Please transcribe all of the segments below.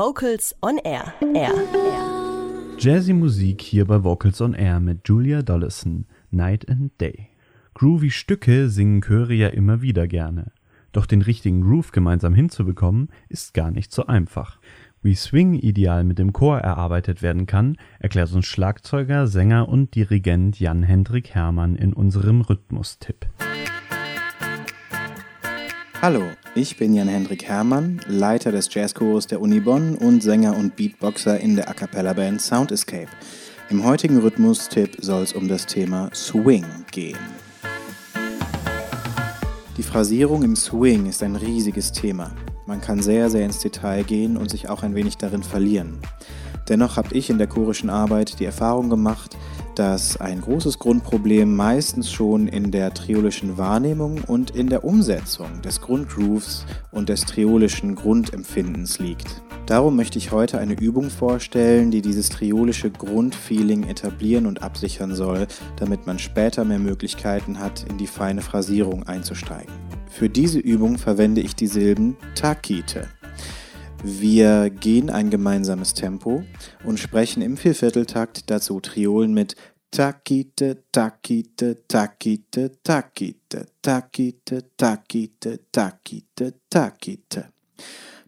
Vocals on Air. Air. Jazzy Musik hier bei Vocals on Air mit Julia Dollison, Night and Day. Groovy Stücke singen Chöre ja immer wieder gerne. Doch den richtigen Groove gemeinsam hinzubekommen, ist gar nicht so einfach. Wie Swing ideal mit dem Chor erarbeitet werden kann, erklärt uns Schlagzeuger, Sänger und Dirigent Jan-Hendrik Hermann in unserem Rhythmustipp. Hallo, ich bin Jan-Hendrik Hermann, Leiter des Jazzchores der Uni Bonn und Sänger und Beatboxer in der A Cappella Band Sound Escape. Im heutigen Rhythmustipp soll es um das Thema Swing gehen. Die Phrasierung im Swing ist ein riesiges Thema. Man kann sehr, sehr ins Detail gehen und sich auch ein wenig darin verlieren. Dennoch habe ich in der chorischen Arbeit die Erfahrung gemacht, dass ein großes Grundproblem meistens schon in der triolischen Wahrnehmung und in der Umsetzung des Grundgrooves und des triolischen Grundempfindens liegt. Darum möchte ich heute eine Übung vorstellen, die dieses triolische Grundfeeling etablieren und absichern soll, damit man später mehr Möglichkeiten hat, in die feine Phrasierung einzusteigen. Für diese Übung verwende ich die Silben Takite. Wir gehen ein gemeinsames Tempo und sprechen im Viervierteltakt dazu Triolen mit Takite, Takite, Takite, Takite, Takite, Takite, Takite, Takite.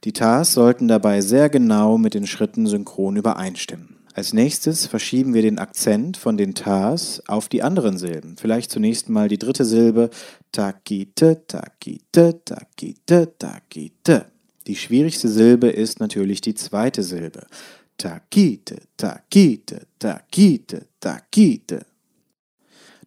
Die Tas sollten dabei sehr genau mit den Schritten synchron übereinstimmen. Als nächstes verschieben wir den Akzent von den Tas auf die anderen Silben. Vielleicht zunächst mal die dritte Silbe Takite, Takite, Takite, Takite. Die schwierigste Silbe ist natürlich die zweite Silbe. Takite, takite, takite, takite.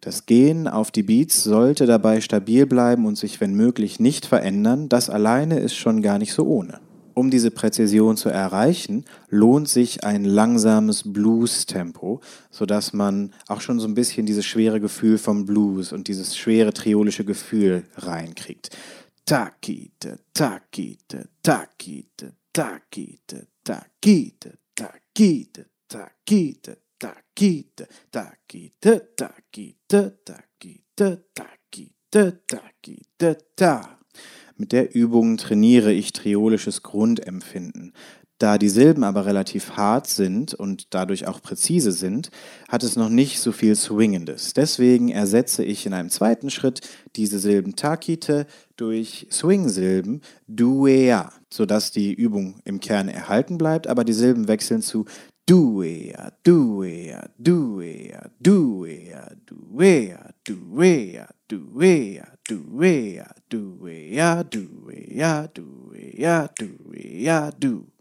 Das Gehen auf die Beats sollte dabei stabil bleiben und sich wenn möglich nicht verändern. Das alleine ist schon gar nicht so ohne. Um diese Präzision zu erreichen, lohnt sich ein langsames Blues-Tempo, sodass man auch schon so ein bisschen dieses schwere Gefühl vom Blues und dieses schwere triolische Gefühl reinkriegt. Takite, takite, takite, takite, takite, takite, takite, takite, takite, takite, takite, takite, takite, ta. Mit der Übung trainiere ich triolisches Grundempfinden. Da die Silben aber relativ hart sind und dadurch auch präzise sind, hat es noch nicht so viel Swingendes. Deswegen ersetze ich in einem zweiten Schritt diese Silben Takite durch Swing-Silben Duea, sodass die Übung im Kern erhalten bleibt, aber die Silben wechseln zu Duea, Duea, Duea, Duea, Duea, Duea, Duea, Duea, Duea, Duea, Duea, Duea, Du.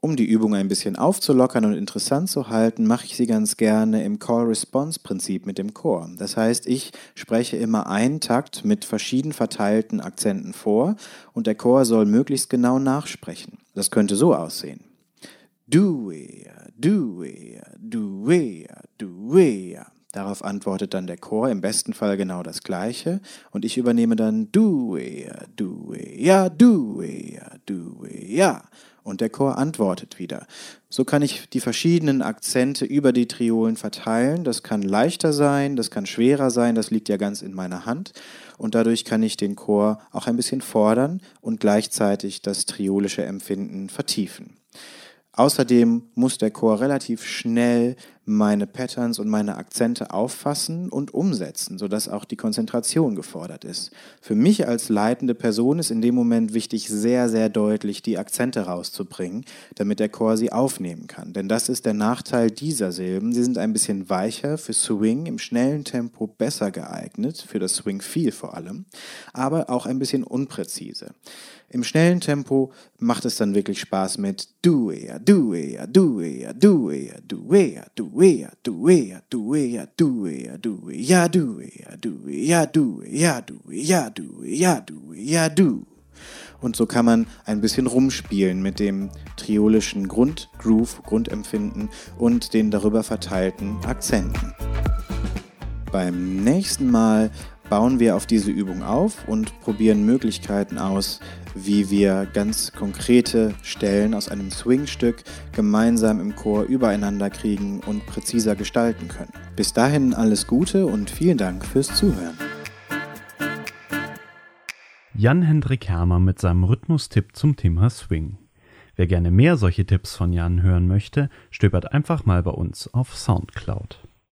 Um die Übung ein bisschen aufzulockern und interessant zu halten, mache ich sie ganz gerne im Call-Response-Prinzip mit dem Chor. Das heißt, ich spreche immer einen Takt mit verschieden verteilten Akzenten vor und der Chor soll möglichst genau nachsprechen. Das könnte so aussehen. Duea, duea, duea, duea. Darauf antwortet dann der Chor im besten Fall genau das gleiche und ich übernehme dann duea, duea, duea, duea und der Chor antwortet wieder. So kann ich die verschiedenen Akzente über die Triolen verteilen. Das kann leichter sein, das kann schwerer sein, das liegt ja ganz in meiner Hand. Und dadurch kann ich den Chor auch ein bisschen fordern und gleichzeitig das triolische Empfinden vertiefen. Außerdem muss der Chor relativ schnell meine Patterns und meine Akzente auffassen und umsetzen, sodass auch die Konzentration gefordert ist. Für mich als leitende Person ist in dem Moment wichtig, sehr, sehr deutlich die Akzente rauszubringen, damit der Chor sie aufnehmen kann. Denn das ist der Nachteil dieser Silben. Sie sind ein bisschen weicher, für Swing im schnellen Tempo besser geeignet, für das Swing-Feel vor allem, aber auch ein bisschen unpräzise. Im schnellen Tempo macht es dann wirklich Spaß mit Duea, Duea, Duea, Duea, Duea, Duea, Duea, Duea, Duea, Duea, Duea, Duea, Duea, Duea, Duea, Duea, Du. Und so kann man ein bisschen rumspielen mit dem triolischen Grundgroove, Grundempfinden und den darüber verteilten Akzenten. Beim nächsten Mal bauen wir auf diese Übung auf und probieren Möglichkeiten aus, wie wir ganz konkrete Stellen aus einem Swing-Stück gemeinsam im Chor übereinander kriegen und präziser gestalten können. Bis dahin alles Gute und vielen Dank fürs Zuhören. Jan-Hendrik Hermer mit seinem Rhythmustipp zum Thema Swing. Wer gerne mehr solche Tipps von Jan hören möchte, stöbert einfach mal bei uns auf Soundcloud.